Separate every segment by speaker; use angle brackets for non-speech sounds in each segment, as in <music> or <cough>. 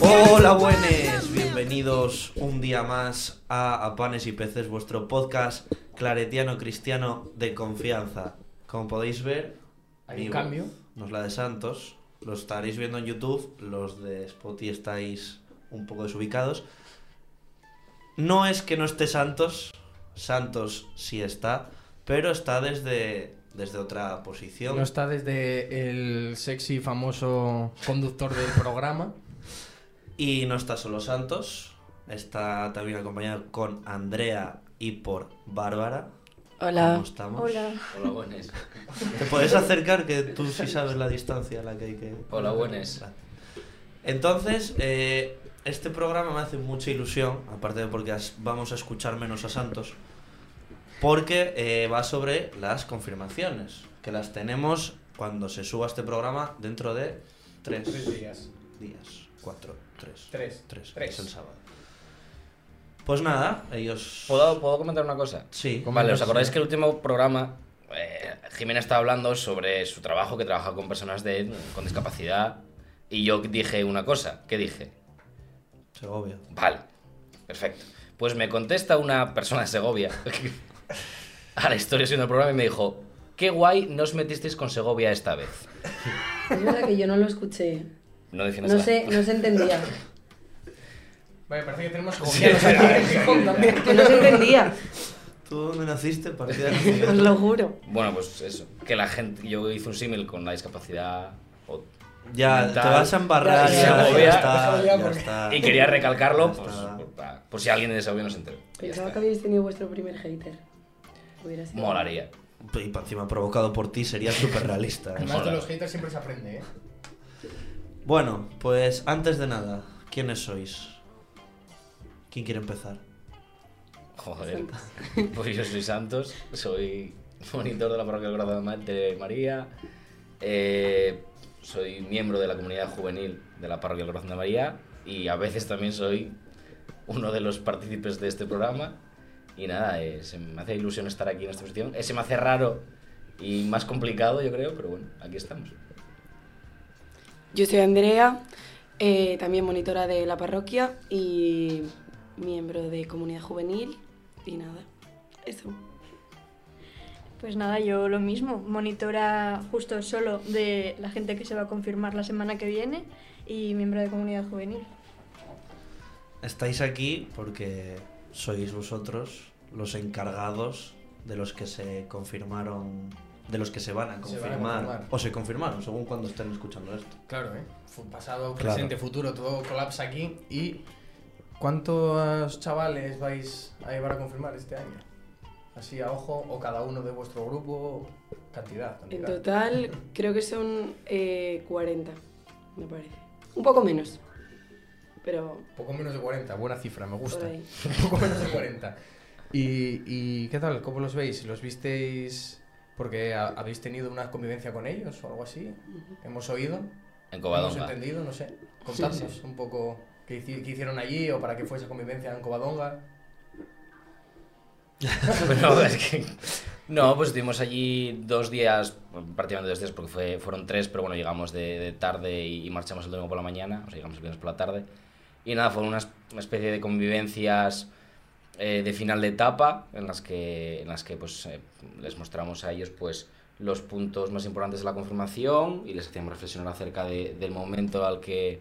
Speaker 1: Hola, buenos, bienvenidos un día más a, A Panes y Peces, vuestro podcast claretiano cristiano de confianza. Como podéis ver,
Speaker 2: Hay un cambio.
Speaker 1: no es la de Santos, lo estaréis viendo en YouTube, los de Spotify estáis un poco desubicados. No es que no esté Santos, Santos sí está, pero está desde, desde otra posición.
Speaker 2: No está desde el sexy famoso conductor del programa.
Speaker 1: Y no está solo Santos, está también acompañado con Andrea y por Bárbara.
Speaker 3: Hola.
Speaker 1: ¿Cómo estamos?
Speaker 3: Hola.
Speaker 4: Hola, buenas.
Speaker 1: ¿Te puedes acercar que tú sí sabes la distancia a la que hay que...
Speaker 4: Hola, buenas.
Speaker 1: Entonces, eh, este programa me hace mucha ilusión, aparte de porque vamos a escuchar menos a Santos, porque eh, va sobre las confirmaciones, que las tenemos cuando se suba este programa dentro de tres,
Speaker 2: días.
Speaker 1: días. Cuatro, tres.
Speaker 2: Tres.
Speaker 1: Tres,
Speaker 2: Tres.
Speaker 1: es el sábado. Pues nada, ellos...
Speaker 4: ¿Puedo, ¿Puedo comentar una cosa?
Speaker 1: Sí.
Speaker 4: Vale, ¿os acordáis que el último programa eh, Jimena estaba hablando sobre su trabajo, que trabaja con personas de, con discapacidad, y yo dije una cosa. ¿Qué dije?
Speaker 1: Segovia.
Speaker 4: Vale, perfecto. Pues me contesta una persona de Segovia <laughs> a la historia siguiendo el programa y me dijo, qué guay no os metisteis con Segovia esta vez.
Speaker 3: Es verdad que yo no lo escuché.
Speaker 4: No
Speaker 3: No sé, no se entendía.
Speaker 2: Vale, parece que tenemos segovianos <laughs> aquí también.
Speaker 3: Que no se entendía,
Speaker 1: ¿Tú dónde naciste? Partida <laughs>
Speaker 3: os lo juro.
Speaker 4: Bueno, pues eso, que la gente, yo hice un símil con la discapacidad o-
Speaker 1: Ya,
Speaker 4: Mental.
Speaker 1: te vas a embarrar,
Speaker 3: Ya,
Speaker 1: ya,
Speaker 4: ya,
Speaker 1: ya está,
Speaker 2: ya, porque-
Speaker 1: está.
Speaker 4: Y quería recalcarlo, pues, por, pa- por si alguien de Segovia no se enteró.
Speaker 3: Pensaba que habéis tenido vuestro primer hater. Hubiera sido.
Speaker 4: Molaría.
Speaker 1: Y pa- encima provocado por ti sería <laughs> súper realista. ¿eh?
Speaker 2: Además de los haters siempre se aprende, ¿eh?
Speaker 1: Bueno, pues antes de nada, ¿quiénes sois? ¿Quién quiere empezar?
Speaker 4: Joder. <laughs> Pues yo soy Santos, soy monitor de la parroquia del Corazón de María, eh, soy miembro de la comunidad juvenil de la parroquia del Corazón de María y a veces también soy uno de los partícipes de este programa. Y nada, eh, se me hace ilusión estar aquí en esta posición. Eh, se me hace raro y más complicado, yo creo, pero bueno, aquí estamos.
Speaker 3: Yo soy Andrea, eh, también monitora de la parroquia y miembro de comunidad juvenil. Y nada, eso.
Speaker 5: Pues nada, yo lo mismo, monitora justo solo de la gente que se va a confirmar la semana que viene y miembro de comunidad juvenil.
Speaker 1: Estáis aquí porque sois vosotros los encargados de los que se confirmaron, de los que se van a
Speaker 2: Se van a
Speaker 1: confirmar, o se confirmaron, según cuando estén escuchando esto.
Speaker 2: Claro, ¿eh? Pasado,
Speaker 1: Claro.
Speaker 2: presente, futuro, todo colapsa aquí. ¿Y cuántos chavales vais a llevar a confirmar este año? Así a ojo, o cada uno de vuestro grupo, cantidad.
Speaker 3: En total creo que son eh, 40, me parece. Un poco menos, pero
Speaker 2: Poco menos de 40, buena cifra, me gusta. <laughs> poco menos de 40. ¿Y, y qué tal? ¿Cómo los veis? ¿Los visteis porque ha- habéis tenido una convivencia con ellos o algo así? ¿Hemos oído?
Speaker 4: En
Speaker 2: ¿Hemos
Speaker 4: Covadonga.
Speaker 2: entendido? No sé. Contadnos un poco qué, qué hicieron allí o para qué fue esa convivencia en Covadonga. <laughs>
Speaker 4: Pero es que... No, pues estuvimos allí dos días, prácticamente dos días porque fue, fueron tres, pero bueno, llegamos de, de tarde y, y marchamos el domingo por la mañana, o sea, llegamos el viernes por la tarde. Y nada, fueron una especie de convivencias eh, de final de etapa en las que, en las que pues, eh, les mostramos a ellos pues, los puntos más importantes de la confirmación y les hacíamos reflexionar acerca de- del momento al que,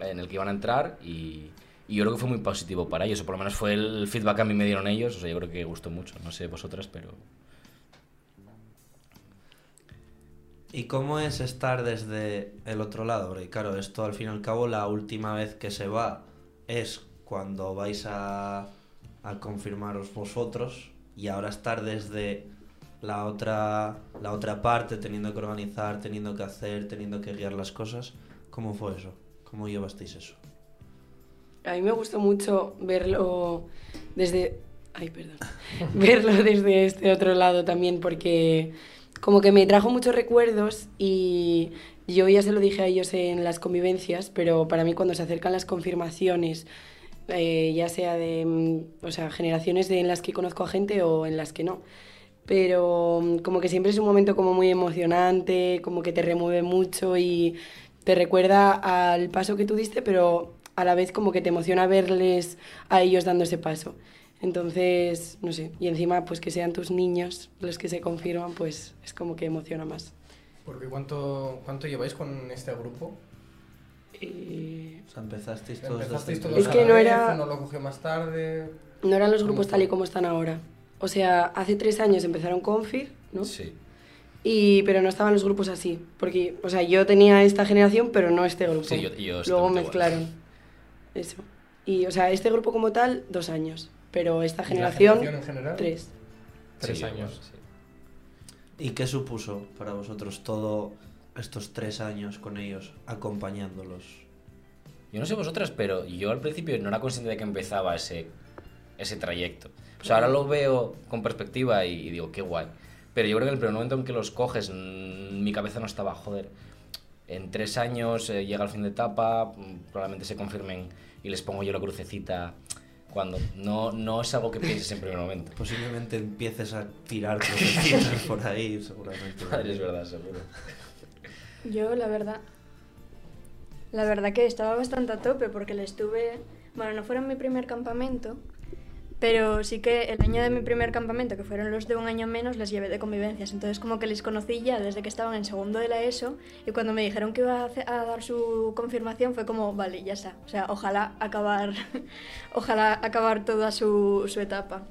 Speaker 4: en el que iban a entrar y, y yo creo que fue muy positivo para ellos, o por lo menos fue el feedback que a mí me dieron ellos, o sea, yo creo que gustó mucho, no sé vosotras, pero...
Speaker 1: ¿Y cómo es estar desde el otro lado? Porque claro, esto al fin y al cabo la última vez que se va es cuando vais a, a confirmaros vosotros y ahora estar desde la otra, la otra parte, teniendo que organizar, teniendo que hacer, teniendo que guiar las cosas. ¿Cómo fue eso? ¿Cómo llevasteis eso?
Speaker 3: A mí me gustó mucho verlo desde... Ay, perdón. <laughs> verlo desde este otro lado también porque como que me trajo muchos recuerdos y yo ya se lo dije a ellos en las convivencias, pero para mí cuando se acercan las confirmaciones, eh, ya sea de mm, o sea, generaciones de, en las que conozco a gente o en las que no, pero mm, como que siempre es un momento como muy emocionante, como que te remueve mucho y te recuerda al paso que tú diste, pero a la vez como que te emociona verles a ellos dando ese paso. Entonces, no sé, y encima pues que sean tus niños los que se confirman, pues es como que emociona más.
Speaker 2: Porque ¿cuánto, cuánto lleváis con este grupo?
Speaker 3: Eh,
Speaker 1: O sea, empezasteis todos
Speaker 2: ¿Empezasteis todos
Speaker 3: Es que no
Speaker 2: vez,
Speaker 3: era-
Speaker 2: uno lo cogió más tarde?
Speaker 3: no eran los
Speaker 2: ¿Cómo
Speaker 3: grupos tal y como están ahora. O sea, hace tres años empezaron Confir, ¿no?
Speaker 4: Sí.
Speaker 3: Y, pero no estaban los grupos así, porque, o sea, yo tenía esta generación, pero no este grupo.
Speaker 4: Sí, yo- yo
Speaker 3: Luego mezclaron. Eso. Y, o sea, este grupo como tal, dos años, pero esta
Speaker 2: ¿Y la
Speaker 3: generación,
Speaker 2: generación en general?
Speaker 3: tres.
Speaker 2: Tres
Speaker 4: Sí,
Speaker 2: años.
Speaker 4: sí.
Speaker 1: ¿Y qué supuso para vosotros todo estos tres años con ellos, acompañándolos?
Speaker 4: Yo no sé vosotras, pero yo al principio no era consciente de que empezaba ese, ese trayecto. O sea, ahora lo veo con perspectiva y, y digo, qué guay. Pero yo creo que en el primer momento en que los coges, mm, mi cabeza no estaba, joder. En tres años eh, llega el fin de etapa, mm, probablemente se confirmen y les pongo yo la crucecita cuando no, no es algo que pienses en primer momento.
Speaker 1: Posiblemente empieces a tirar crucecitas por ahí, seguramente. <laughs>
Speaker 4: Madre, es verdad, seguro.
Speaker 5: Yo, la verdad, la verdad que estaba bastante a tope porque le estuve, bueno, no fueron mi primer campamento, pero sí que el año de mi primer campamento, que fueron los de un año menos, les llevé de convivencias. Entonces como que les conocí ya desde que estaban en segundo de la ESO y cuando me dijeron que iba a, hace- a dar su confirmación fue como, vale, ya está. O sea, ojalá acabar, <laughs> ojalá acabar toda su, su etapa.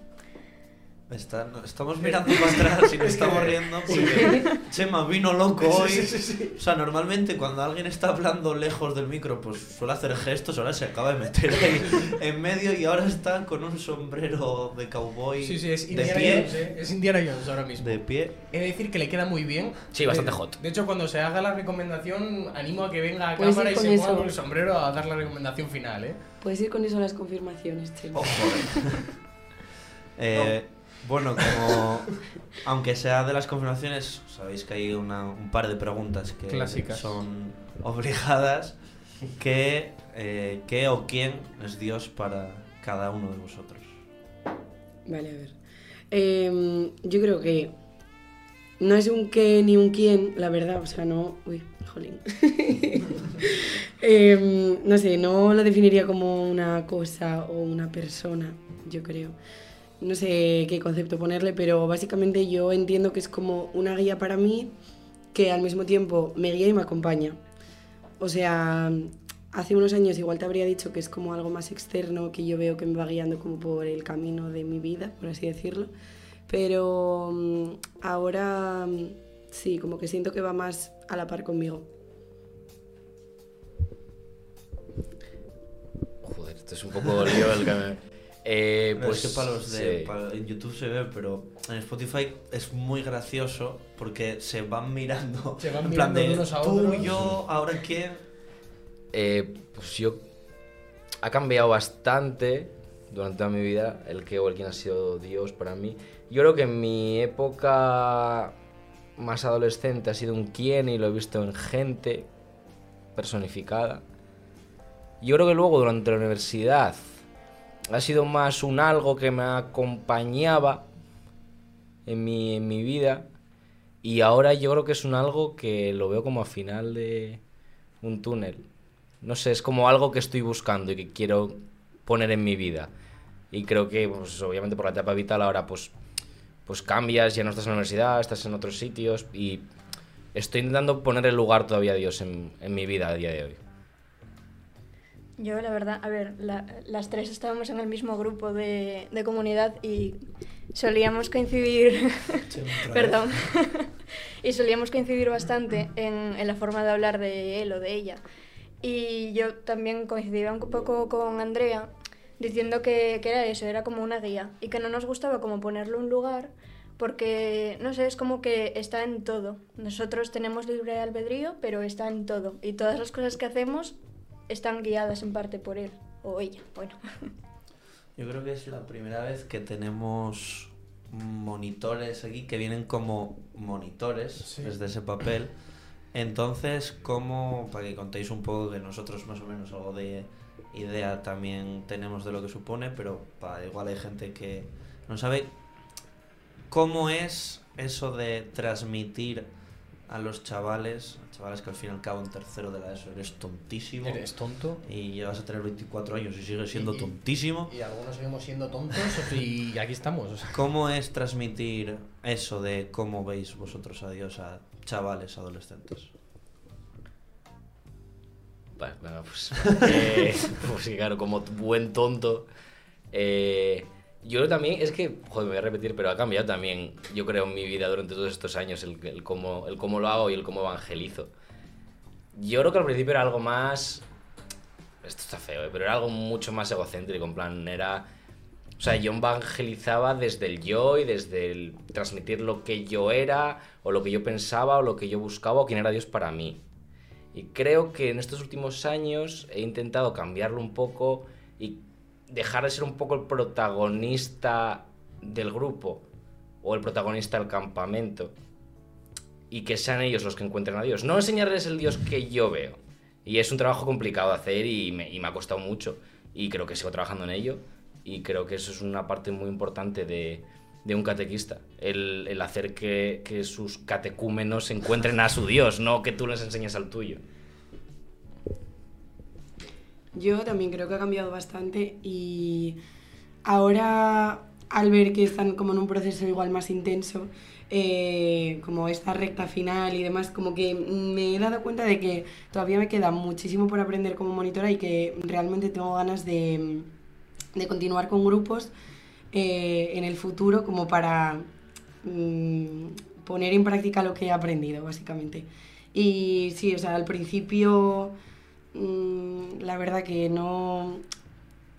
Speaker 1: Está- no, estamos mirando para atrás y nos <laughs> estamos riendo porque Chema vino loco hoy. O sea, normalmente cuando alguien está hablando lejos del micro, pues suele hacer gestos, ahora se acaba de meter ahí <laughs> en medio y ahora está con un sombrero de cowboy
Speaker 2: Sí, sí, es
Speaker 1: de
Speaker 2: Indiana
Speaker 1: pie.
Speaker 2: Jones, ¿eh? Es Indiana Jones ahora mismo.
Speaker 1: De pie.
Speaker 2: He de decir que le queda muy bien.
Speaker 4: Sí, bastante hot.
Speaker 2: De hecho, cuando se haga la recomendación, animo a que venga a cámara y se
Speaker 3: con
Speaker 2: ponga
Speaker 3: eso.
Speaker 2: con el sombrero a dar la recomendación final, ¿eh?
Speaker 3: Puedes ir con eso a las confirmaciones, Chema.
Speaker 1: Ojo. Eh, <laughs> Bueno, como aunque sea de las confirmaciones, sabéis que hay una- un par de preguntas que
Speaker 2: Clásicas.
Speaker 1: son obligadas. ¿Qué, eh, ¿Qué o quién es Dios para cada uno de vosotros?
Speaker 3: Vale, a ver. Em, yo creo que no es un qué ni un quién, la verdad, o sea, no... Uy, jolín. <laughs> Em, no sé, no lo definiría como una cosa o una persona, yo creo. No sé qué concepto ponerle, pero básicamente yo entiendo que es como una guía para mí que al mismo tiempo me guía y me acompaña. O sea, hace unos años igual te habría dicho que es como algo más externo, que yo veo que me va guiando como por el camino de mi vida, por así decirlo. Pero mm, ahora mm, sí, como que siento que va más a la par conmigo.
Speaker 4: Joder, esto es un poco lío. Eh,
Speaker 1: Pero
Speaker 4: pues
Speaker 1: es que para los de,
Speaker 4: sí.
Speaker 1: para- en YouTube se ve, pero en Spotify es muy gracioso porque se van mirando. <laughs>
Speaker 2: Se van
Speaker 1: en plan
Speaker 2: mirando
Speaker 1: de
Speaker 2: de unos a
Speaker 1: tú,
Speaker 2: otros".
Speaker 1: yo, ahora quién.
Speaker 4: Eh, pues yo... Ha cambiado bastante durante toda mi vida el que o el quién ha sido Dios para mí. Yo creo que en mi época más adolescente ha sido un quién y lo he visto en gente personificada. Yo creo que luego durante la universidad ha sido más un algo que me acompañaba en mi, en mi vida y ahora yo creo que es un algo que lo veo como a final de un túnel. No sé, es como algo que estoy buscando y que quiero poner en mi vida. Y creo que, pues, obviamente por la etapa vital ahora pues, pues cambias, ya no estás en la universidad, estás en otros sitios y estoy intentando poner el lugar todavía a Dios en, en mi vida a día de hoy.
Speaker 5: Yo, la verdad, a ver, la- las tres estábamos en el mismo grupo de, de comunidad y solíamos coincidir, <laughs> perdón, <laughs> y solíamos coincidir bastante en, en la forma de hablar de él o de ella. Y yo también coincidía un poco con Andrea diciendo que, que era eso, era como una guía y que no nos gustaba como ponerle un lugar porque, no sé, es como que está en todo. Nosotros tenemos libre albedrío, pero está en todo. Y todas las cosas que hacemos están guiadas en parte por él o ella. Bueno, <laughs>
Speaker 1: Yo creo que es la primera vez que tenemos monitores aquí que vienen como monitores
Speaker 2: Sí.
Speaker 1: desde ese papel. Entonces, ¿cómo, para que contéis un poco que nosotros más o menos algo de idea también tenemos de lo que supone, pero para igual hay gente que no sabe ¿cómo es eso de transmitir a los chavales, chavales que al fin y al cabo en tercero de la ESO eres tontísimo
Speaker 2: Eres tonto.
Speaker 1: y llevas a tener 24 años y sigues siendo
Speaker 2: Y-
Speaker 1: tontísimo?
Speaker 2: Y algunos seguimos siendo tontos y <laughs> aquí estamos. o sea.
Speaker 1: ¿Cómo es transmitir eso de cómo veis vosotros a Dios a chavales adolescentes?
Speaker 4: Vale, venga, pues, <laughs> eh, pues sí, claro, como buen tonto. eh, yo también, es que, joder, me voy a repetir, pero ha cambiado también, yo creo, en mi vida durante todos estos años, el, el, cómo, el cómo lo hago y el cómo evangelizo. Yo creo que al principio era algo más... Esto está feo, ¿eh? pero era algo mucho más egocéntrico, en plan, era... O sea, yo evangelizaba desde el yo y desde el transmitir lo que yo era, o lo que yo pensaba, o lo que yo buscaba, o quién era Dios para mí. Y creo que en estos últimos años he intentado cambiarlo un poco y dejar de ser un poco el protagonista del grupo o el protagonista del campamento y que sean ellos los que encuentren a Dios. No enseñarles el Dios que yo veo. Y es un trabajo complicado de hacer y me, y me ha costado mucho. Y creo que sigo trabajando en ello. Y creo que eso es una parte muy importante de, de un catequista. El, el hacer que, que sus catecúmenos encuentren a su Dios, no que tú les enseñes al tuyo.
Speaker 3: Yo también creo que ha cambiado bastante y ahora al ver que están como en un proceso igual más intenso, eh, como esta recta final y demás, como que me he dado cuenta de que todavía me queda muchísimo por aprender como monitora y que realmente tengo ganas de, de continuar con grupos eh, en el futuro como para mm, poner en práctica lo que he aprendido, básicamente. Y sí, o sea, al principio mm, la verdad que no...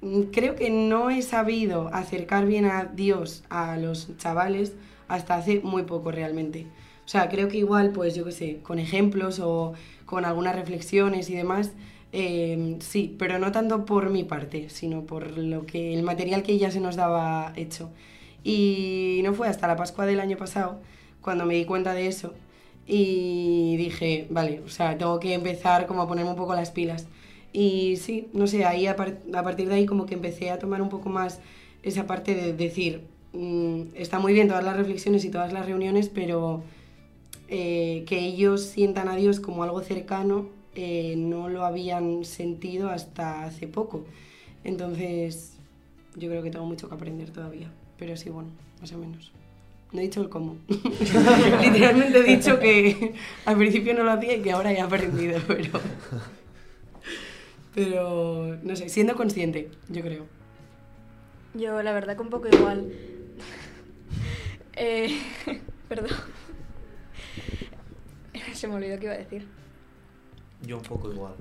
Speaker 3: mm, Creo que no he sabido acercar bien a Dios a los chavales hasta hace muy poco realmente. O sea, creo que igual, pues yo qué sé, con ejemplos o con algunas reflexiones y demás, eh, sí, pero no tanto por mi parte, sino por lo que el material que ya se nos daba hecho. Y no fue hasta la Pascua del año pasado cuando me di cuenta de eso y dije, vale, o sea, tengo que empezar como a ponerme un poco las pilas. Y sí, no sé, ahí a, par- a partir de ahí como que empecé a tomar un poco más esa parte de decir, mm, está muy bien todas las reflexiones y todas las reuniones, pero eh, que ellos sientan a Dios como algo cercano eh, no lo habían sentido hasta hace poco. Entonces, yo creo que tengo mucho que aprender todavía, pero sí, bueno, más o menos. No he dicho el cómo. <laughs> Literalmente he dicho que al principio no lo hacía y que ahora he aprendido, <laughs> pero... Pero, no sé, siendo consciente, yo creo.
Speaker 5: Yo la verdad que un poco igual. Eh, <laughs> perdón. Se me olvidó qué iba a decir.
Speaker 1: Yo un poco igual.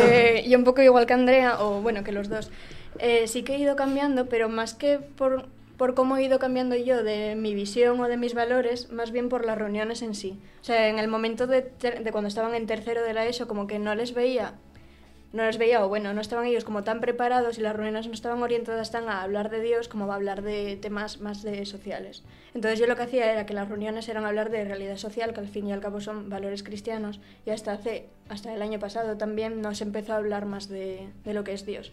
Speaker 5: Eh, yo un poco igual que Andrea, o bueno, que los dos. Eh, sí que he ido cambiando, pero más que por, por cómo he ido cambiando yo de mi visión o de mis valores, más bien por las reuniones en sí. O sea, en el momento de, de cuando estaban en tercero de la ESO, como que no les veía, no les veía, o bueno, no estaban ellos como tan preparados y las reuniones no estaban orientadas tan a hablar de Dios como a hablar de temas más de sociales. Entonces yo lo que hacía era que las reuniones eran hablar de realidad social, que al fin y al cabo son valores cristianos, y hasta hace, hasta el año pasado también nos empezó a hablar más de, de lo que es Dios.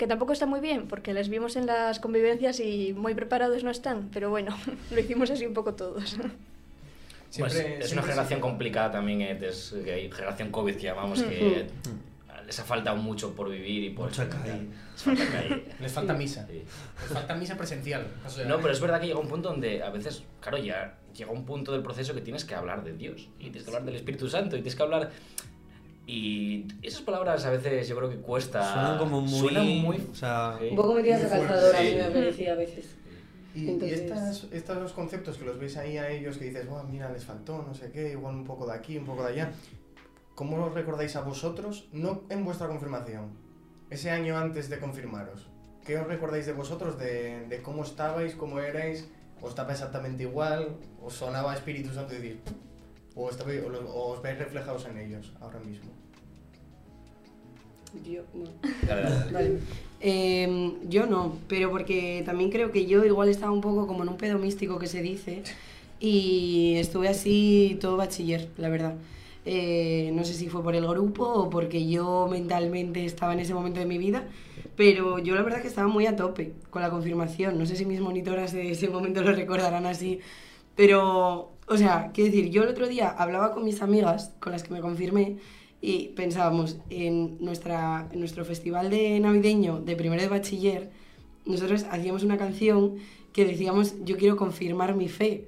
Speaker 5: Que tampoco está muy bien, porque les vimos en las convivencias y muy preparados no están, pero bueno, <laughs> lo hicimos así un poco todos.
Speaker 4: Pues
Speaker 2: Siempre-
Speaker 4: es una generación complicada también, eh, es, que generación COVID que llamamos, que les ha faltado mucho por vivir y por
Speaker 1: calle.
Speaker 4: Les falta calle. <laughs>
Speaker 2: Les falta misa.
Speaker 4: Sí.
Speaker 2: Les falta misa presencial. O sea,
Speaker 4: No, pero es verdad que llega un punto donde a veces, claro, ya llega un punto del proceso que tienes que hablar de Dios y tienes que hablar del Espíritu Santo y tienes que hablar... Y esas palabras a veces yo creo que cuesta...
Speaker 1: Suenan como muy...
Speaker 4: Suenan muy...
Speaker 1: O sea,
Speaker 4: Sí.
Speaker 3: Un poco metidas a calzador, a mí
Speaker 4: Sí.
Speaker 3: me parecía a veces.
Speaker 2: Y, y
Speaker 3: Entonces-
Speaker 2: estas, estos conceptos que los veis ahí a ellos que dices, "Buah, mira, les faltó, no sé qué, igual un poco de aquí, un poco de allá. ¿Cómo los recordáis a vosotros? No en vuestra confirmación, ese año antes de confirmaros. ¿Qué os recordáis de vosotros, de, de cómo estabais, cómo erais? ¿Os estaba exactamente igual? ¿Os sonaba Espíritu Santo y decir, o, estabais- o lo- o os veis reflejados en ellos ahora mismo?
Speaker 3: Yo, bueno.
Speaker 4: Dale, dale, dale.
Speaker 3: Vale. Eh, yo no, pero porque también creo que yo igual estaba un poco como en un pedo místico que se dice y estuve así todo bachiller, la verdad. Eh, no sé si fue por el grupo o porque yo mentalmente estaba en ese momento de mi vida, Pero yo la verdad que estaba muy a tope con la confirmación. No sé si mis monitoras de ese momento lo recordarán así. Pero, o sea, quiero decir, yo el otro día hablaba con mis amigas, con las que me confirmé, y pensábamos en, nuestra, nuestro festival de navideño de primero de bachiller, nosotros hacíamos una canción que decíamos, yo quiero confirmar mi fe.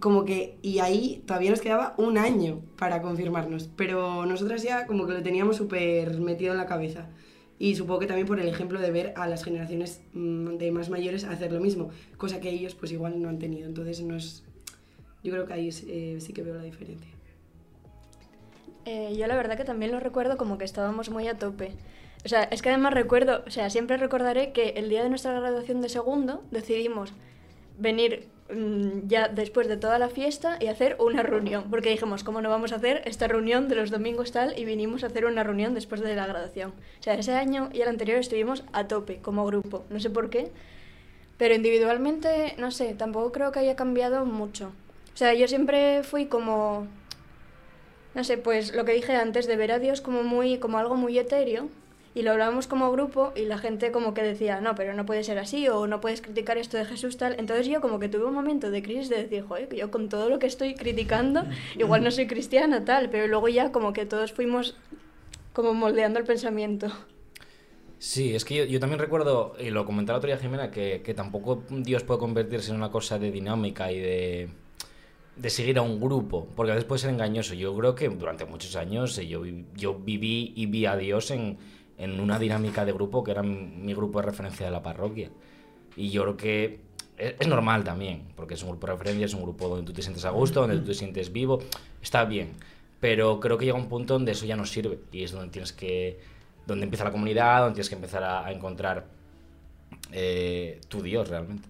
Speaker 3: Como que, y ahí todavía nos quedaba un año para confirmarnos, pero nosotras ya como que lo teníamos súper metido en la cabeza. Y supongo que también por el ejemplo de ver a las generaciones mm, de más mayores hacer lo mismo, cosa que ellos pues igual no han tenido. Entonces no yo creo que ahí eh, sí que veo la diferencia.
Speaker 5: Eh, yo la verdad que también lo recuerdo como que estábamos muy a tope. O sea, es que además recuerdo, o sea, siempre recordaré que el día de nuestra graduación de segundo decidimos venir mm, ya después de toda la fiesta y hacer una reunión, porque dijimos, ¿cómo no vamos a hacer esta reunión de los domingos tal? Y vinimos a hacer una reunión después de la graduación. O sea, ese año y el anterior estuvimos a tope como grupo, no sé por qué, pero individualmente, no sé, tampoco creo que haya cambiado mucho. O sea, yo siempre fui como, no sé, pues lo que dije antes, de ver a Dios como, muy, como algo muy etéreo, y lo hablábamos como grupo y la gente como que decía, no, pero no puede ser así o no puedes criticar esto de Jesús tal. Entonces yo como que tuve un momento de crisis de decir, joder, yo con todo lo que estoy criticando, <laughs> igual no soy cristiana tal, pero luego ya como que todos fuimos como moldeando el pensamiento.
Speaker 4: Sí, es que yo, yo también recuerdo, y lo comentaba otro día Jimena, que, que tampoco Dios puede convertirse en una cosa de dinámica y de, de seguir a un grupo, porque a veces puede ser engañoso. Yo creo que durante muchos años eh, yo, yo viví y vi a Dios en, en una dinámica de grupo que era mi grupo de referencia de la parroquia. Y yo creo que es, es normal también, porque es un grupo de referencia, es un grupo donde tú te sientes a gusto, donde tú te sientes vivo, está bien. Pero creo que llega un punto donde eso ya no sirve y es donde tienes que, donde empieza la comunidad, donde tienes que empezar a, a encontrar eh, tu Dios realmente.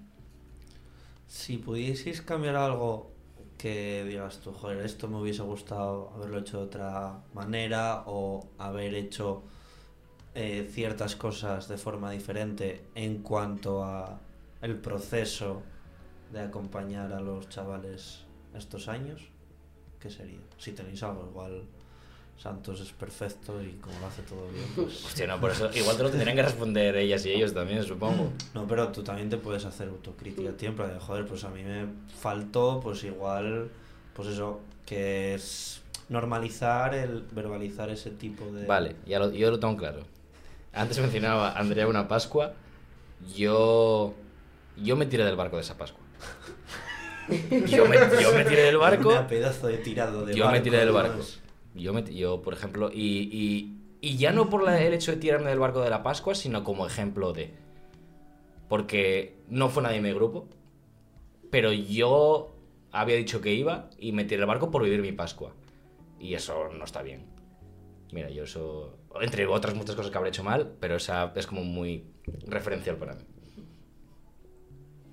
Speaker 1: Si pudieseis cambiar algo que digas tú, joder, esto me hubiese gustado haberlo hecho de otra manera o haber hecho eh, ciertas cosas de forma diferente en cuanto a el proceso de acompañar a los chavales estos años, ¿qué sería? Si tenéis algo, igual Santos es perfecto y como lo hace todo bien, pues... <laughs>
Speaker 4: Hostia, no, por eso igual te lo tendrían que responder ellas y ellos también, supongo.
Speaker 1: No, pero tú también te puedes hacer autocrítica tiempo de joder, pues a mí me faltó, pues igual, pues eso, que es normalizar el verbalizar ese tipo de...
Speaker 4: Vale, ya lo, yo lo tengo claro. Antes mencionaba Andrea una Pascua. Yo. Yo me tiré del barco de esa Pascua. <laughs> Yo me, yo me tiré del barco.
Speaker 1: Una pedazo de tirado de
Speaker 4: Yo me tiré del barco. Yo, me, yo por ejemplo, y, y, y ya no por la- el hecho de tirarme del barco de la Pascua, sino como ejemplo de. Porque no fue nadie de mi grupo, pero yo había dicho que iba y me tiré del barco por vivir mi Pascua. Y eso no está bien. Mira, yo eso. Entre otras muchas cosas que habré hecho mal, pero esa es como muy referencial para mí.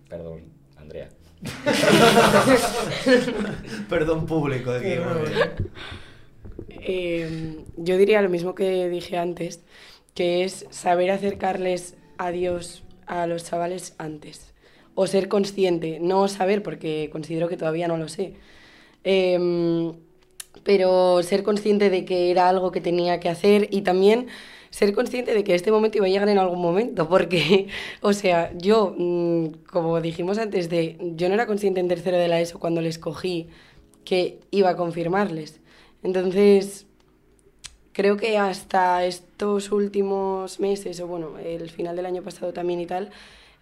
Speaker 4: Perdón, Andrea. <laughs>
Speaker 1: Perdón público.
Speaker 3: Eh, yo diría lo mismo que dije antes, que es saber acercarles a Dios a los chavales antes. O ser consciente, no saber, porque considero que todavía no lo sé. Em, pero ser consciente de que era algo que tenía que hacer y también ser consciente de que este momento iba a llegar en algún momento, porque, <laughs> o sea, yo, mm, como dijimos antes, de, yo no era consciente en tercero de la ESO cuando les cogí que iba a confirmarles. Entonces, creo que hasta estos últimos meses, o bueno, el final del año pasado también y tal,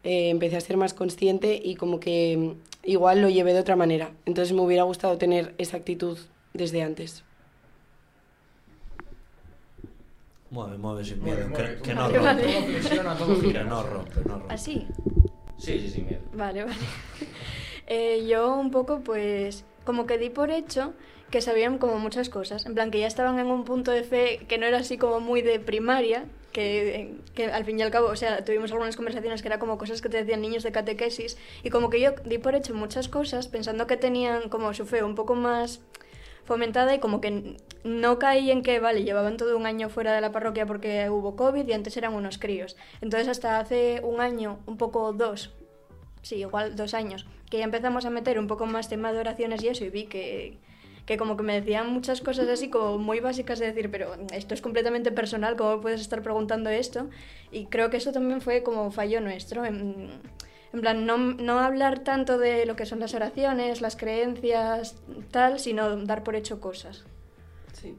Speaker 3: eh, empecé a ser más consciente y como que igual lo llevé de otra manera. Entonces me hubiera gustado tener esa actitud desde antes.
Speaker 1: Mueve, mueve sin miedo.
Speaker 2: mueve,
Speaker 1: Que, no
Speaker 5: Vale,
Speaker 1: rompe. Que no rompe, no rompe.
Speaker 5: ¿Así?
Speaker 4: Sí, sí, sí, mira.
Speaker 5: Vale, vale. <laughs> Eh, yo un poco, pues, como que di por hecho que sabían como muchas cosas. En plan, que ya estaban en un punto de fe que no era así como muy de primaria, que, que al fin y al cabo, o sea, tuvimos algunas conversaciones que era como cosas que te decían niños de catequesis, y como que yo di por hecho muchas cosas pensando que tenían como su fe un poco más fomentada y como que no caí en que, vale, llevaban todo un año fuera de la parroquia porque hubo COVID y antes eran unos críos. Entonces hasta hace un año, un poco dos, sí, igual dos años, que ya empezamos a meter un poco más tema de oraciones y eso y vi que, que como que me decían muchas cosas así como muy básicas de decir, pero esto es completamente personal, ¿cómo puedes estar preguntando esto? Y creo que eso también fue como fallo nuestro. En, en plan, no, no hablar tanto de lo que son las oraciones, las creencias, tal, sino dar por hecho cosas.
Speaker 3: Sí,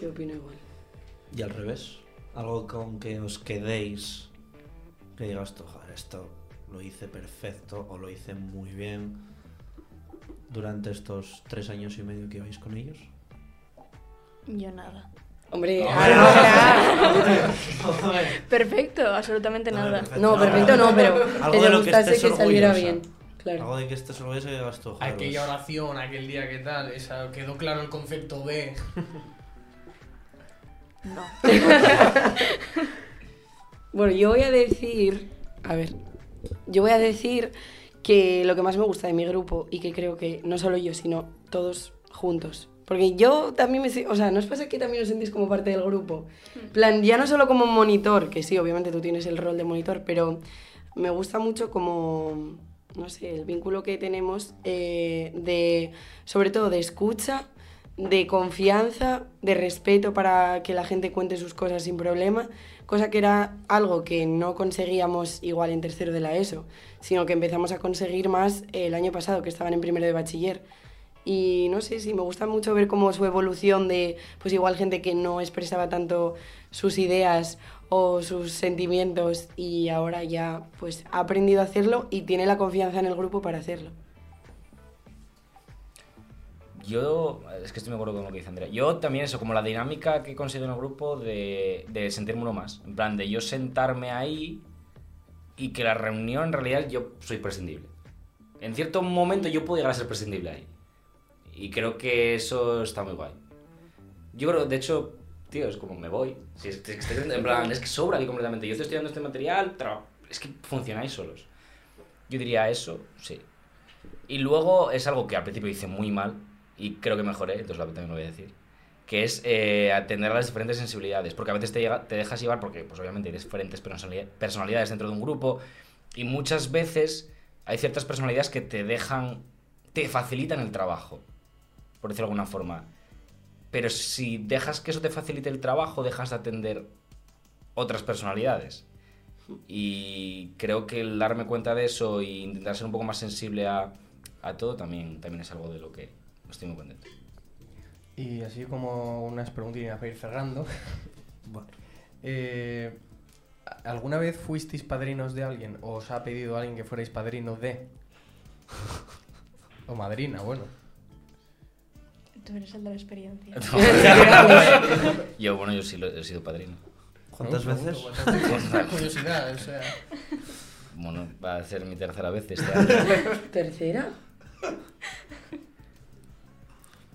Speaker 3: yo opino igual.
Speaker 1: Y al revés, algo con que os quedéis, que digas tú, joder, esto lo hice perfecto o lo hice muy bien durante estos tres años y medio que vais con ellos.
Speaker 5: Yo nada.
Speaker 3: Hombre,
Speaker 2: No,
Speaker 3: ahora-
Speaker 5: Perfecto, absolutamente nada.
Speaker 1: perfecto.
Speaker 3: No, perfecto no, pero
Speaker 1: Algo
Speaker 3: que
Speaker 1: de lo que
Speaker 3: gustase que,
Speaker 1: estés
Speaker 3: saliera bien. Claro.
Speaker 1: Algo de que estés orgulloso tú, joder,
Speaker 2: Aquella
Speaker 1: pues,
Speaker 2: oración, aquel día que tal, esa, quedó claro el concepto de...
Speaker 5: No.
Speaker 3: Bueno, yo voy a decir, a ver, yo voy a decir que lo que más me gusta de mi grupo y que creo que no solo yo, sino todos juntos. Porque yo también me... O sea, ¿no os pasa que también os sentís como parte del grupo? En plan, ya no solo como monitor, que sí, obviamente tú tienes el rol de monitor, pero me gusta mucho como, no sé, el vínculo que tenemos eh, de, sobre todo de escucha, de confianza, de respeto para que la gente cuente sus cosas sin problema, cosa que era algo que no conseguíamos igual en tercero de la ESO, sino que empezamos a conseguir más el año pasado, que estaban en primero de bachiller. Y no sé, sí, me gusta mucho ver cómo su evolución de, pues igual gente que no expresaba tanto sus ideas o sus sentimientos y ahora ya pues ha aprendido a hacerlo y tiene la confianza en el grupo para hacerlo.
Speaker 4: Yo, es que estoy de acuerdo con lo que dice Andrea. Yo también eso, como la dinámica que consigo en el grupo de, de sentirme uno más. En plan, de yo sentarme ahí y que la reunión en realidad yo soy prescindible. En cierto momento yo puedo llegar a ser prescindible ahí. Y creo que eso está muy guay. Yo creo, de hecho, tío, es como me voy. Si es, es en plan, es que sobra aquí completamente. Yo estoy estudiando este material, es que funcionáis solos. Yo diría eso, sí. Y luego es algo que al principio hice muy mal y creo que mejoré, entonces también lo voy a decir. Que es eh, atender a las diferentes sensibilidades. Porque a veces te, llega- te dejas llevar porque, pues obviamente, hay diferentes personali- personalidades dentro de un grupo. Y muchas veces hay ciertas personalidades que te dejan, te facilitan el trabajo, por decirlo de alguna forma. Pero si dejas que eso te facilite el trabajo, dejas de atender otras personalidades. Y creo que el darme cuenta de eso e intentar ser un poco más sensible a, a todo también, también es algo de lo que estoy muy contento.
Speaker 2: Y así como unas preguntillas para ir cerrando. <laughs>
Speaker 1: bueno,
Speaker 2: eh, ¿Alguna vez fuisteis padrinos de alguien o os ha pedido alguien que fuerais padrino de? <laughs> O madrina, bueno.
Speaker 5: Tú eres el de la experiencia. <laughs>
Speaker 4: yo, bueno, yo sí lo- he sido padrino.
Speaker 1: ¿cuántas
Speaker 2: No,
Speaker 1: veces?
Speaker 2: curiosidad, o sea.
Speaker 4: Bueno, va a ser mi tercera vez este año.
Speaker 3: ¿Tercera?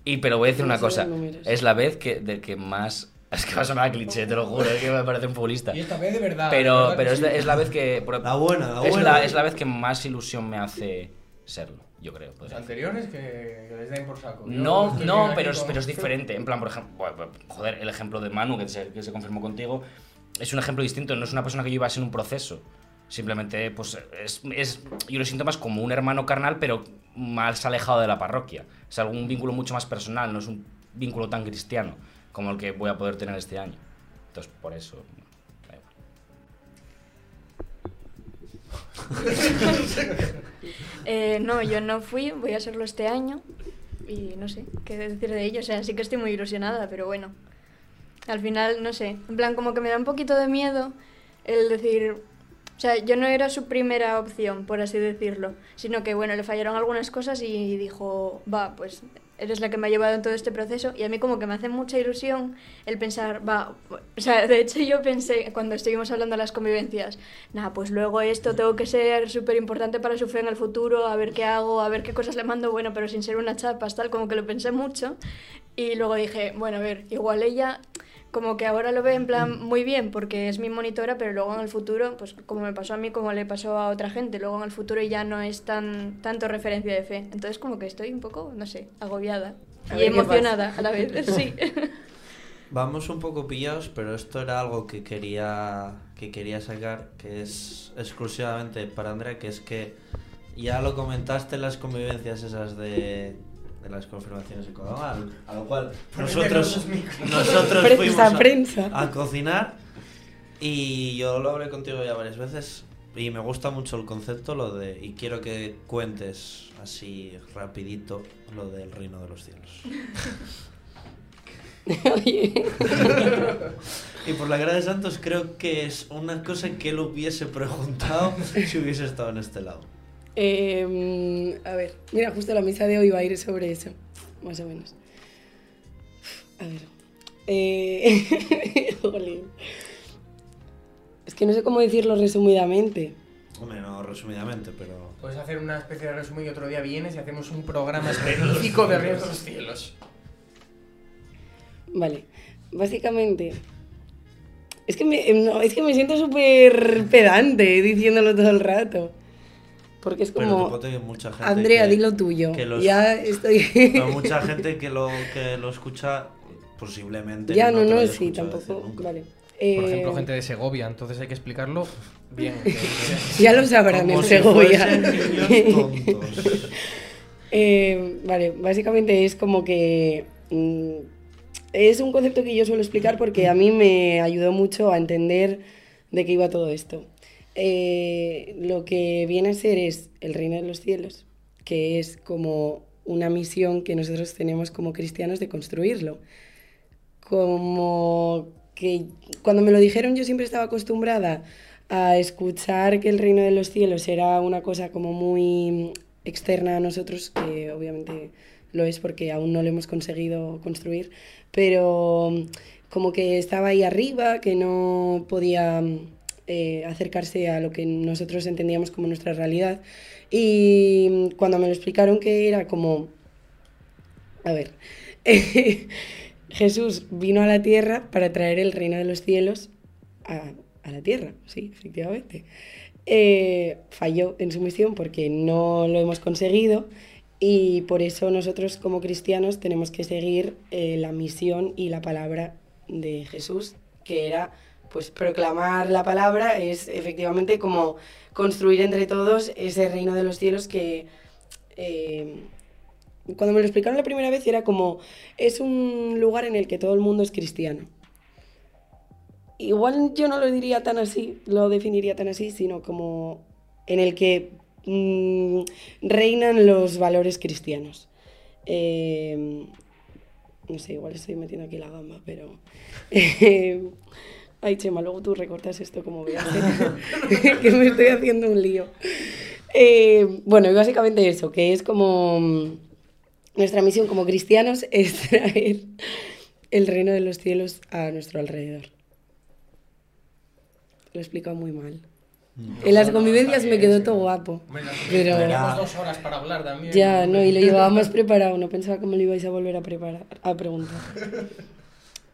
Speaker 4: Y pero voy a decir
Speaker 3: No
Speaker 4: una
Speaker 3: sé
Speaker 4: cosa,
Speaker 3: números.
Speaker 4: es la vez que, de que más... <laughs> Es que va a sonar a cliché, te lo juro, es que me parece un futbolista.
Speaker 2: Y esta vez de verdad. de
Speaker 4: Pero,
Speaker 2: verdad
Speaker 4: pero es, la,
Speaker 2: sí.
Speaker 4: es la vez que... por-
Speaker 1: La buena, la
Speaker 4: es,
Speaker 1: buena.
Speaker 4: la, es la vez que más ilusión me hace serlo, yo creo.
Speaker 2: Los anteriores que, que les den por saco.
Speaker 4: No, no, pero es,
Speaker 2: con-
Speaker 4: pero es diferente. En plan, por ejemplo, joder, el ejemplo de Manu, que se, que se confirmó contigo, es un ejemplo distinto. No es una persona que yo iba a ser un proceso. Simplemente, pues, es, es- yo lo siento más como un hermano carnal, pero más alejado de la parroquia. Es algún vínculo mucho más personal, no es un vínculo tan cristiano como el que voy a poder tener este año. Entonces, por eso. da igual. <laughs>
Speaker 5: Eh, no, yo no fui, voy a hacerlo este año y no sé qué decir de ello. O sea, sí que estoy muy ilusionada, pero bueno. Al final, no sé, en plan como que me da un poquito de miedo el decir... O sea, yo no era su primera opción, por así decirlo, sino que, bueno, le fallaron algunas cosas y dijo, va, pues eres la que me ha llevado en todo este proceso y a mí como que me hace mucha ilusión el pensar, va, o sea, de hecho yo pensé cuando estuvimos hablando de las convivencias, nada, pues luego esto tengo que ser súper importante para su fe en el futuro, a ver qué hago, a ver qué cosas le mando, bueno, pero sin ser una chapa, tal, como que lo pensé mucho. Y luego dije, bueno, a ver, igual ella como que ahora lo ve en plan muy bien porque es mi monitora, pero luego en el futuro, pues como me pasó a mí, como le pasó a otra gente, luego en el futuro ya no es tan tanto referencia de fe. Entonces como que estoy un poco, no sé, agobiada
Speaker 3: A
Speaker 5: y emocionada a la vez, <laughs> sí.
Speaker 1: Vamos un poco pillados, pero esto era algo que quería, que quería sacar, que es exclusivamente para Andrea, que es que ya lo comentaste en las convivencias esas de de las confirmaciones de Codón, al- a lo cual nosotros, nosotros fuimos a,
Speaker 3: prensa.
Speaker 1: a cocinar y yo lo hablé contigo ya varias veces y me gusta mucho el concepto, lo de, y quiero que cuentes así rapidito lo del reino de los cielos.
Speaker 3: Oye, <laughs>
Speaker 1: Y por la gracia de Santos creo que es una cosa que él hubiese preguntado si hubiese estado en este lado.
Speaker 3: Eh, a ver, mira, justo la misa de hoy va a ir sobre eso, más o menos. A ver. Eh, <laughs> jolín. Es que no sé cómo decirlo resumidamente.
Speaker 1: Hombre, no resumidamente, pero...
Speaker 2: Puedes hacer una especie de resumen y otro día vienes y hacemos un programa específico de Ríos de los Cielos.
Speaker 3: Vale, básicamente. Es que me, no, es que me siento súper pedante diciéndolo todo el rato. Porque es
Speaker 1: Pero
Speaker 3: como.
Speaker 1: supongo que mucha gente
Speaker 3: Andrea,
Speaker 1: que-
Speaker 3: di lo tuyo.
Speaker 1: que los-
Speaker 3: Ya estoy. <laughs>
Speaker 1: Pero mucha gente que lo, que lo escucha posiblemente
Speaker 3: ya, no, no, sí, tampoco. Vale.
Speaker 2: Por
Speaker 3: Eh,
Speaker 2: ejemplo, gente de Segovia, entonces hay que explicarlo bien.
Speaker 3: Ya lo sabrán en
Speaker 1: si
Speaker 3: Segovia. <laughs>
Speaker 1: tontos.
Speaker 3: Eh, vale, básicamente es como que mm, es un concepto que yo suelo explicar porque a mí me ayudó mucho a entender de qué iba todo esto. Eh, lo que viene a ser es el reino de los cielos, que es como una misión que nosotros tenemos como cristianos de construirlo. Como que cuando me lo dijeron yo siempre estaba acostumbrada a escuchar que el reino de los cielos era una cosa como muy externa a nosotros, que obviamente lo es porque aún no lo hemos conseguido construir, pero como que estaba ahí arriba, que no podía eh, acercarse a lo que nosotros entendíamos como nuestra realidad. Y cuando me lo explicaron que era como, a ver, <laughs> Jesús vino a la tierra para traer el reino de los cielos a, a la tierra, sí, efectivamente. Eh, falló en su misión porque no lo hemos conseguido y por eso nosotros como cristianos tenemos que seguir eh, la misión y la palabra de Jesús, que era pues proclamar la palabra, es efectivamente como construir entre todos ese reino de los cielos que eh, cuando me lo explicaron la primera vez era como es un lugar en el que todo el mundo es cristiano. Igual yo no lo diría tan así, lo definiría tan así, sino como en el que mm, reinan los valores cristianos. Eh, no sé, igual estoy metiendo aquí la gamba, pero... <laughs> ay, Chema, luego tú recortas esto como veas, ¿eh? <laughs> <laughs> que me estoy haciendo un lío. Eh, bueno, y básicamente eso, que es como... mm, Nuestra misión como cristianos <laughs> es traer el reino de los cielos a nuestro alrededor. Lo he explicado muy mal. En las convivencias me quedó todo guapo. Pero
Speaker 2: Tenemos dos horas para hablar también.
Speaker 3: ya, no, y lo llevaba más preparado. No pensaba que me lo ibais a volver a preparar, a preguntar.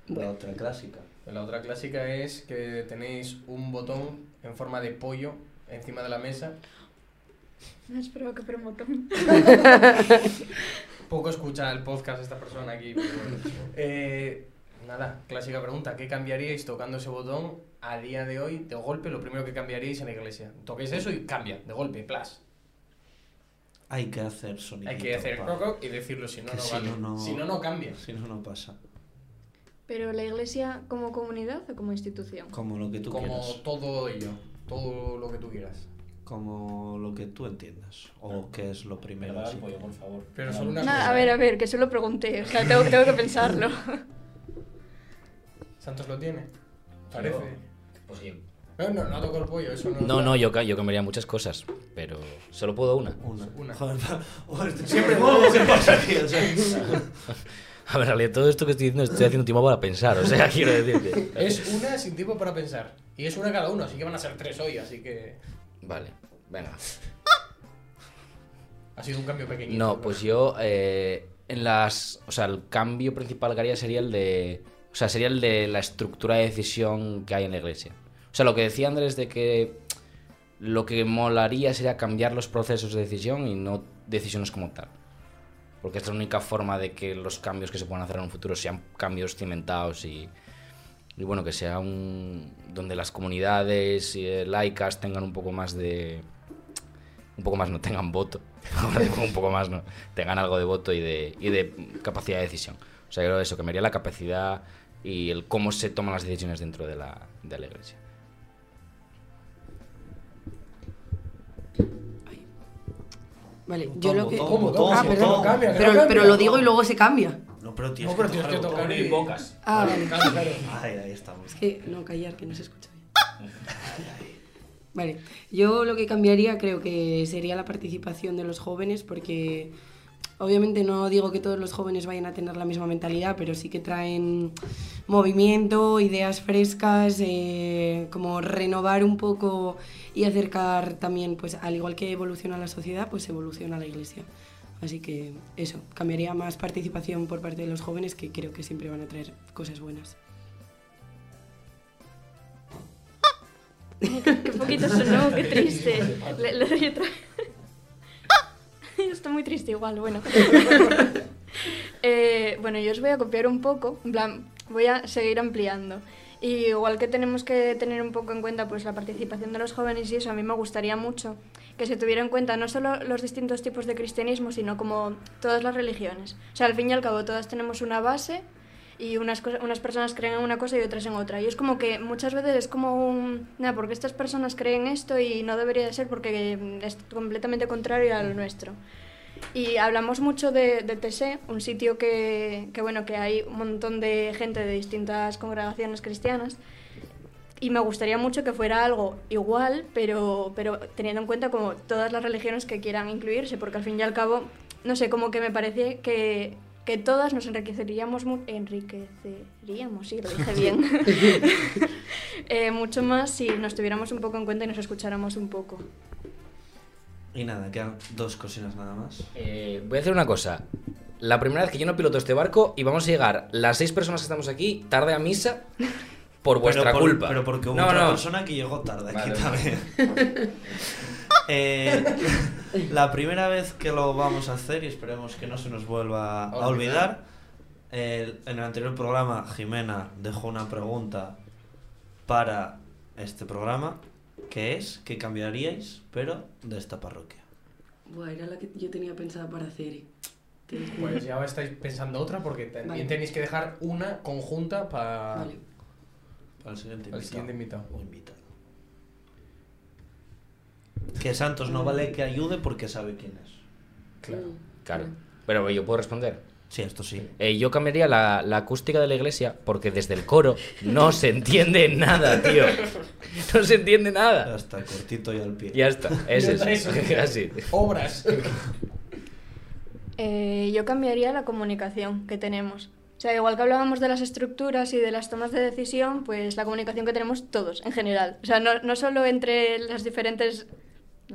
Speaker 1: La otra clásica.
Speaker 2: La otra clásica es que tenéis un botón en forma de pollo encima de la mesa.
Speaker 5: No espero que promotón. <laughs>
Speaker 2: Poco escucha el podcast esta persona aquí. pero bueno. <laughs> Eh, nada, clásica pregunta. ¿Qué cambiaríais tocando ese botón a día de hoy? De golpe, lo primero que cambiaríais en la iglesia. Toquéis eso y cambia, de golpe, plas.
Speaker 1: Hay que hacer sonido.
Speaker 2: Hay que hacer coco y decirlo, si no,
Speaker 1: Que
Speaker 2: no
Speaker 1: si
Speaker 2: vale.
Speaker 1: no, no-
Speaker 2: Si no, no cambia.
Speaker 1: Si no, no pasa.
Speaker 5: Pero la iglesia como comunidad o como institución.
Speaker 1: Como lo que tú
Speaker 2: Como
Speaker 1: quieras.
Speaker 2: todo ello, todo lo que tú quieras.
Speaker 1: Como lo que tú entiendas. O qué es lo primero.
Speaker 4: Perdón,
Speaker 1: así.
Speaker 4: pollo, por favor.
Speaker 2: Pero solo una cosa,
Speaker 5: a ver, a ver, que solo pregunté. O sea, tengo, tengo que pensarlo. <laughs>
Speaker 2: Santos lo tiene. Parece.
Speaker 4: Pues yo.
Speaker 2: No, no, no toco el pollo, eso no.
Speaker 4: No, no, yo, yo cambiaría muchas cosas, pero solo puedo una.
Speaker 1: Una.
Speaker 2: Una.
Speaker 1: Joder, <laughs> siempre ¿qué pasa aquí? <laughs>
Speaker 4: A ver, en realidad, todo esto que estoy diciendo estoy haciendo tiempo para pensar, o sea, <laughs> quiero decirte.
Speaker 2: Es una sin tiempo para pensar. Y es una cada uno, así que van a ser tres hoy, así que.
Speaker 4: Vale, venga.
Speaker 2: Ha sido un cambio pequeñito.
Speaker 4: No, pues yo eh, en las, o sea, el cambio principal que haría sería el de, o sea, sería el de la estructura de decisión que hay en la iglesia. O sea, lo que decía Andrés de que lo que molaría sería cambiar los procesos de decisión y no decisiones como tal. Porque es la única forma de que los cambios que se puedan hacer en un futuro sean cambios cimentados y, y bueno, que sea un donde las comunidades eh, laicas tengan un poco más de un poco más no <laughs> tengan voto, un poco más no, tengan algo de voto y de, y de capacidad de decisión. O sea, creo que eso, cambiaría la capacidad y el cómo se toman las decisiones dentro de la, de la iglesia.
Speaker 3: Vale, yo lo que...
Speaker 1: Todo,
Speaker 6: ¿Cómo?
Speaker 1: todo,
Speaker 3: Ah, perdón.
Speaker 6: cambia,
Speaker 3: pero,
Speaker 6: cambia.
Speaker 3: pero lo digo y luego se cambia.
Speaker 1: No, pero tienes
Speaker 6: No, pero
Speaker 1: que
Speaker 6: tienes que tocar y bocas.
Speaker 3: Ah, vale.
Speaker 6: Claro, claro.
Speaker 1: Ay, ahí estamos.
Speaker 3: Es que no, callar, que no se escucha bien. Vale, yo lo que cambiaría creo que sería la participación de los jóvenes porque obviamente no digo que todos los jóvenes vayan a tener la misma mentalidad, pero sí que traen movimiento, ideas frescas, eh, como renovar un poco y acercar también, pues al igual que evoluciona la sociedad, pues evoluciona la iglesia. Así que eso, cambiaría más participación por parte de los jóvenes que creo que siempre van a traer cosas buenas.
Speaker 5: Qué poquito sonó, qué triste. <laughs> Le, le doy otra <laughs> Está muy triste igual, bueno. <laughs> Eh, bueno, yo os voy a copiar un poco, en plan, voy a seguir ampliando. Y igual que tenemos que tener un poco en cuenta pues la participación de los jóvenes y eso, a mí me gustaría mucho que se tuviera en cuenta no solo los distintos tipos de cristianismo, sino como todas las religiones. O sea, al fin y al cabo todas tenemos una base y unas, cosas- unas personas creen en una cosa y otras en otra. Y es como que muchas veces es como un... Nada, porque estas personas creen esto y no debería de ser porque es completamente contrario a lo nuestro. Y hablamos mucho de, de TC, un sitio que, que, bueno, que hay un montón de gente de distintas congregaciones cristianas. Y me gustaría mucho que fuera algo igual, pero, pero teniendo en cuenta como todas las religiones que quieran incluirse, porque al fin y al cabo, no sé, como que me parece que, que todas nos enriqueceríamos, enriqueceríamos, sí, lo dije bien, <laughs> <laughs> Eh, mucho más si nos tuviéramos un poco en cuenta y nos escucháramos un poco.
Speaker 1: Y nada, quedan dos cocinas nada más.
Speaker 4: Eh, voy a hacer una cosa. La primera vez que yo no piloto este barco y vamos a llegar las seis personas que estamos aquí tarde a misa por vuestra
Speaker 1: pero por-
Speaker 4: culpa.
Speaker 1: Pero porque hubo
Speaker 4: no,
Speaker 1: otra
Speaker 4: no.
Speaker 1: persona que llegó tarde aquí
Speaker 4: Vale, vale.
Speaker 1: también. <laughs> Eh, <laughs> la primera vez que lo vamos a hacer, y esperemos que no se nos vuelva a olvidar, eh, en el anterior programa Jimena dejó una pregunta para este programa, que es, ¿qué cambiaríais, pero de esta parroquia?
Speaker 3: Buah, era la que yo tenía pensada para hacer.
Speaker 6: Pues <laughs> ya estáis pensando otra porque también
Speaker 3: Vale.
Speaker 6: tenéis que dejar una conjunta para
Speaker 3: Vale.
Speaker 1: Para el siguiente
Speaker 6: el
Speaker 1: invitado.
Speaker 6: siguiente invitado.
Speaker 1: Que Santos no vale que ayude porque sabe quién es.
Speaker 6: Claro.
Speaker 3: Mm,
Speaker 4: Claro. Pero yo puedo responder.
Speaker 1: Sí, esto sí.
Speaker 4: Eh, yo cambiaría la, la acústica de la iglesia porque desde el coro no se entiende nada, tío. No se entiende
Speaker 1: Ya
Speaker 4: nada.
Speaker 1: está, cortito y al pie.
Speaker 4: Ya está, es
Speaker 6: Ya
Speaker 4: eso.
Speaker 6: está, eso.
Speaker 4: Así.
Speaker 6: Obras. <laughs>
Speaker 5: Eh, yo cambiaría la comunicación que tenemos. O sea, igual que hablábamos de las estructuras y de las tomas de decisión, pues la comunicación que tenemos todos en general. O sea, no, no solo entre los diferentes,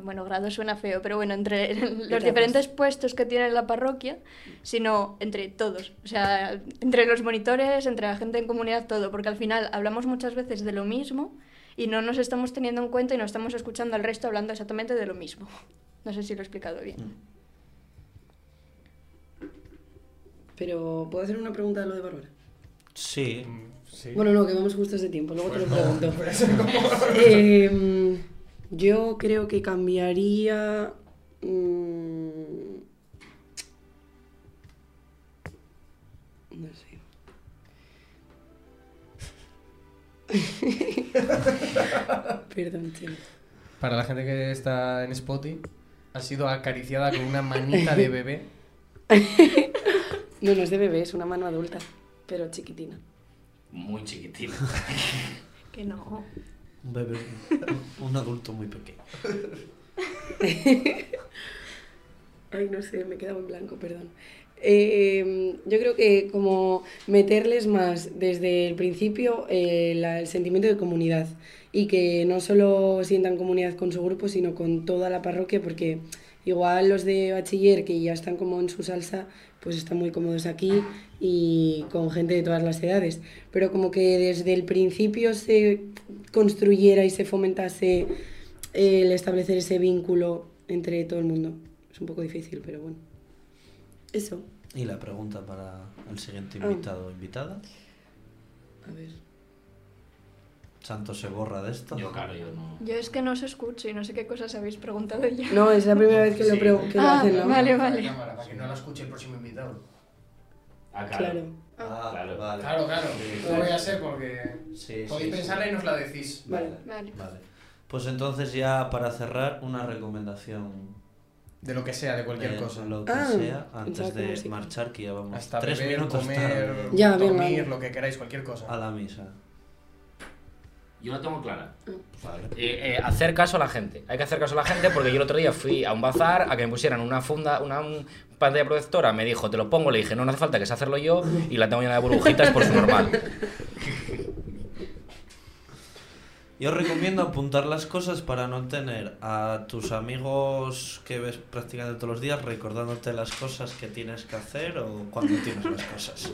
Speaker 5: bueno, grados suena feo, pero bueno, entre los diferentes puestos que tiene la parroquia, sino entre todos. O sea, entre los monitores, entre la gente en comunidad, todo. Porque al final hablamos muchas veces de lo mismo y no nos estamos teniendo en cuenta y no estamos escuchando al resto hablando exactamente de lo mismo. No sé si lo he explicado bien.
Speaker 3: Pero, ¿puedo hacer una pregunta de lo de Bárbara?
Speaker 1: Sí.
Speaker 6: Sí.
Speaker 3: Bueno, no, que vamos justos de tiempo, luego te lo
Speaker 6: Pues no,
Speaker 3: pregunto. <laughs>
Speaker 6: eso como- <laughs>
Speaker 3: Em, yo creo que cambiaría. mm, no sé. <laughs> Perdón, Chema.
Speaker 6: Para la gente que está en Spotify, ha sido acariciada con una manita de bebé. <laughs>
Speaker 3: No, no es de bebé, es una mano adulta, pero chiquitina.
Speaker 4: Muy chiquitito. <laughs>
Speaker 5: Que no.
Speaker 1: Un bebé, un, adulto muy pequeño. <laughs>
Speaker 3: Ay, no sé, me he quedado en blanco, perdón. Eh, yo creo que como meterles más desde el principio eh, el sentimiento de comunidad y que no solo sientan comunidad con su grupo, sino con toda la parroquia, porque igual los de bachiller que ya están como en su salsa, pues están muy cómodos aquí y con gente de todas las edades. Pero como que desde el principio se construyera y se fomentase el establecer ese vínculo entre todo el mundo. Es un poco difícil, pero bueno. Eso.
Speaker 1: Y la pregunta para el siguiente
Speaker 3: Ah.
Speaker 1: invitado o invitada.
Speaker 3: A ver.
Speaker 1: Santo se borra de esto.
Speaker 4: Yo, claro, yo no.
Speaker 5: Yo es que no os escucho y no sé qué cosas habéis preguntado ya.
Speaker 3: No, es la primera vez que lo,
Speaker 2: Sí.
Speaker 3: pre- que lo
Speaker 5: Ah,
Speaker 3: hacen, ¿no?
Speaker 5: vale, vale.
Speaker 2: la cámara, Para que no la escuche el próximo invitado.
Speaker 4: Ah,
Speaker 3: Claro.
Speaker 1: Ah,
Speaker 4: Claro.
Speaker 1: vale.
Speaker 2: Claro, claro.
Speaker 4: Sí,
Speaker 2: No voy a
Speaker 4: sí.
Speaker 2: ser porque
Speaker 1: Sí,
Speaker 2: podéis
Speaker 1: sí, sí.
Speaker 2: pensarla y nos la decís.
Speaker 3: Vale.
Speaker 5: Vale.
Speaker 1: Vale. Pues entonces ya para cerrar, una recomendación
Speaker 2: De lo que sea, de cualquier
Speaker 1: de
Speaker 2: cosa.
Speaker 1: lo que
Speaker 3: Ah,
Speaker 1: sea antes de marchar, que ya vamos
Speaker 2: Hasta
Speaker 1: tres
Speaker 2: beber,
Speaker 1: minutos
Speaker 2: comer,
Speaker 1: tarde
Speaker 3: Ya, bien,
Speaker 2: dormir,
Speaker 3: vale.
Speaker 2: lo que queráis, cualquier cosa.
Speaker 1: a la misa.
Speaker 4: Yo la tengo clara.
Speaker 1: Vale.
Speaker 4: Eh, eh, hacer caso a la gente. Hay que hacer caso a la gente porque yo el otro día fui a un bazar a que me pusieran una funda, una un- pantalla protectora. Me dijo, te lo pongo. Le dije, no, no hace falta que sé hacerlo yo. Y la tengo llena de burbujitas por su normal. <laughs>
Speaker 1: Yo recomiendo apuntar las cosas para no tener a tus amigos que ves prácticamente todos los días recordándote las cosas que tienes que hacer o cuando tienes las cosas.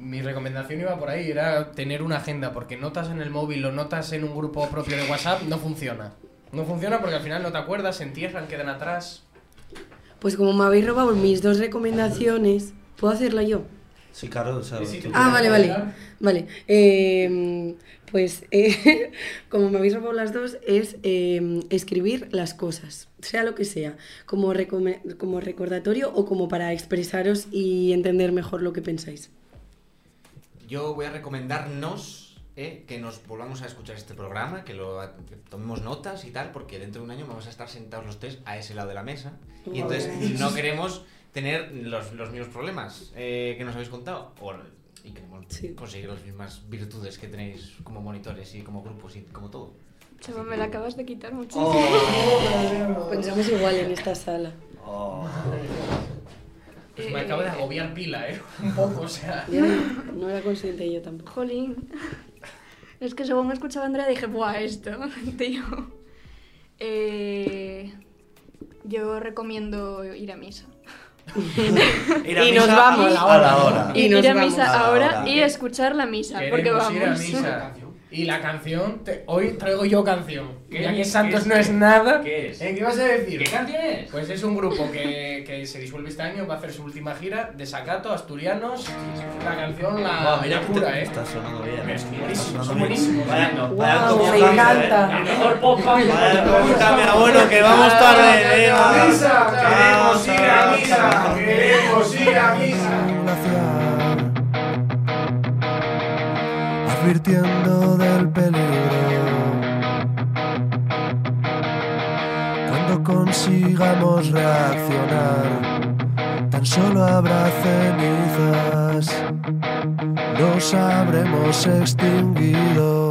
Speaker 2: Mi recomendación iba por ahí, era tener una agenda, porque notas en el móvil o notas en un grupo propio de WhatsApp, no funciona. No funciona porque al final no te acuerdas, se entierran, quedan atrás.
Speaker 3: Pues como me habéis robado mis dos recomendaciones, ¿puedo hacerla yo?
Speaker 1: Sí, claro, o sea,
Speaker 2: Sí, sí,
Speaker 3: Ah, vale, vale. Vale. eh, pues eh, <laughs> como me habéis robado las dos, es eh, escribir las cosas, sea lo que sea, como, como recordatorio o como para expresaros y entender mejor lo que pensáis.
Speaker 7: Yo voy a recomendarnos eh, que nos volvamos a escuchar este programa, que lo que tomemos notas y tal, porque dentro de un año vamos a estar sentados los tres a ese lado de la mesa. Y entonces no queremos tener los, los mismos problemas eh, que nos habéis contado. O, y queremos
Speaker 3: Sí.
Speaker 7: conseguir las mismas virtudes que tenéis como monitores y como grupos y como todo.
Speaker 5: Chava, me la acabas de quitar muchísimo.
Speaker 1: Oh.
Speaker 3: Pensamos igual en esta sala.
Speaker 1: Oh.
Speaker 2: Pues me acabo de agobiar pila, ¿eh? Un poco, o sea... <laughs>
Speaker 3: Ya, no era consciente yo tampoco.
Speaker 5: Jolín. Es que según escuchaba a Andrea dije, ¡buah, esto, <laughs> tío! Eh, yo recomiendo ir a misa. <laughs>
Speaker 1: Ir a
Speaker 3: Y nos
Speaker 1: misa
Speaker 3: vamos.
Speaker 1: a la hora.
Speaker 3: Y
Speaker 5: ir
Speaker 3: nos
Speaker 5: a
Speaker 3: vamos.
Speaker 5: misa
Speaker 1: A la
Speaker 5: ahora
Speaker 1: hora.
Speaker 5: y escuchar la misa, porque vamos.
Speaker 2: ir a misa. Y la canción, te- hoy traigo yo canción.
Speaker 4: ¿Qué?
Speaker 2: Ya que
Speaker 4: ¿Qué
Speaker 2: Santos
Speaker 4: es?
Speaker 2: no es nada.
Speaker 4: ¿Qué es?
Speaker 2: ¿Eh? ¿Qué vas a decir?
Speaker 4: ¿Qué canción es?
Speaker 2: Pues es un grupo que, que se disuelve este año, va a hacer su última gira, Desacato, Asturianos. La canción La,
Speaker 1: Buah, mira
Speaker 2: la
Speaker 1: que
Speaker 2: cura,
Speaker 1: te-
Speaker 2: ¿eh?
Speaker 1: está sonando bien.
Speaker 2: Es
Speaker 1: Está
Speaker 2: buenísimo, son buenísimos.
Speaker 1: Vaya,
Speaker 4: Guau,
Speaker 1: vaya
Speaker 3: me encanta.
Speaker 1: ¿eh?
Speaker 4: mejor pop
Speaker 1: cambia, bueno, que vamos tarde. venga.
Speaker 2: Queremos ir a misa, queremos ir a misa.
Speaker 8: Advirtiendo del peligro. Cuando consigamos reaccionar, tan solo habrá cenizas, nos habremos extinguido.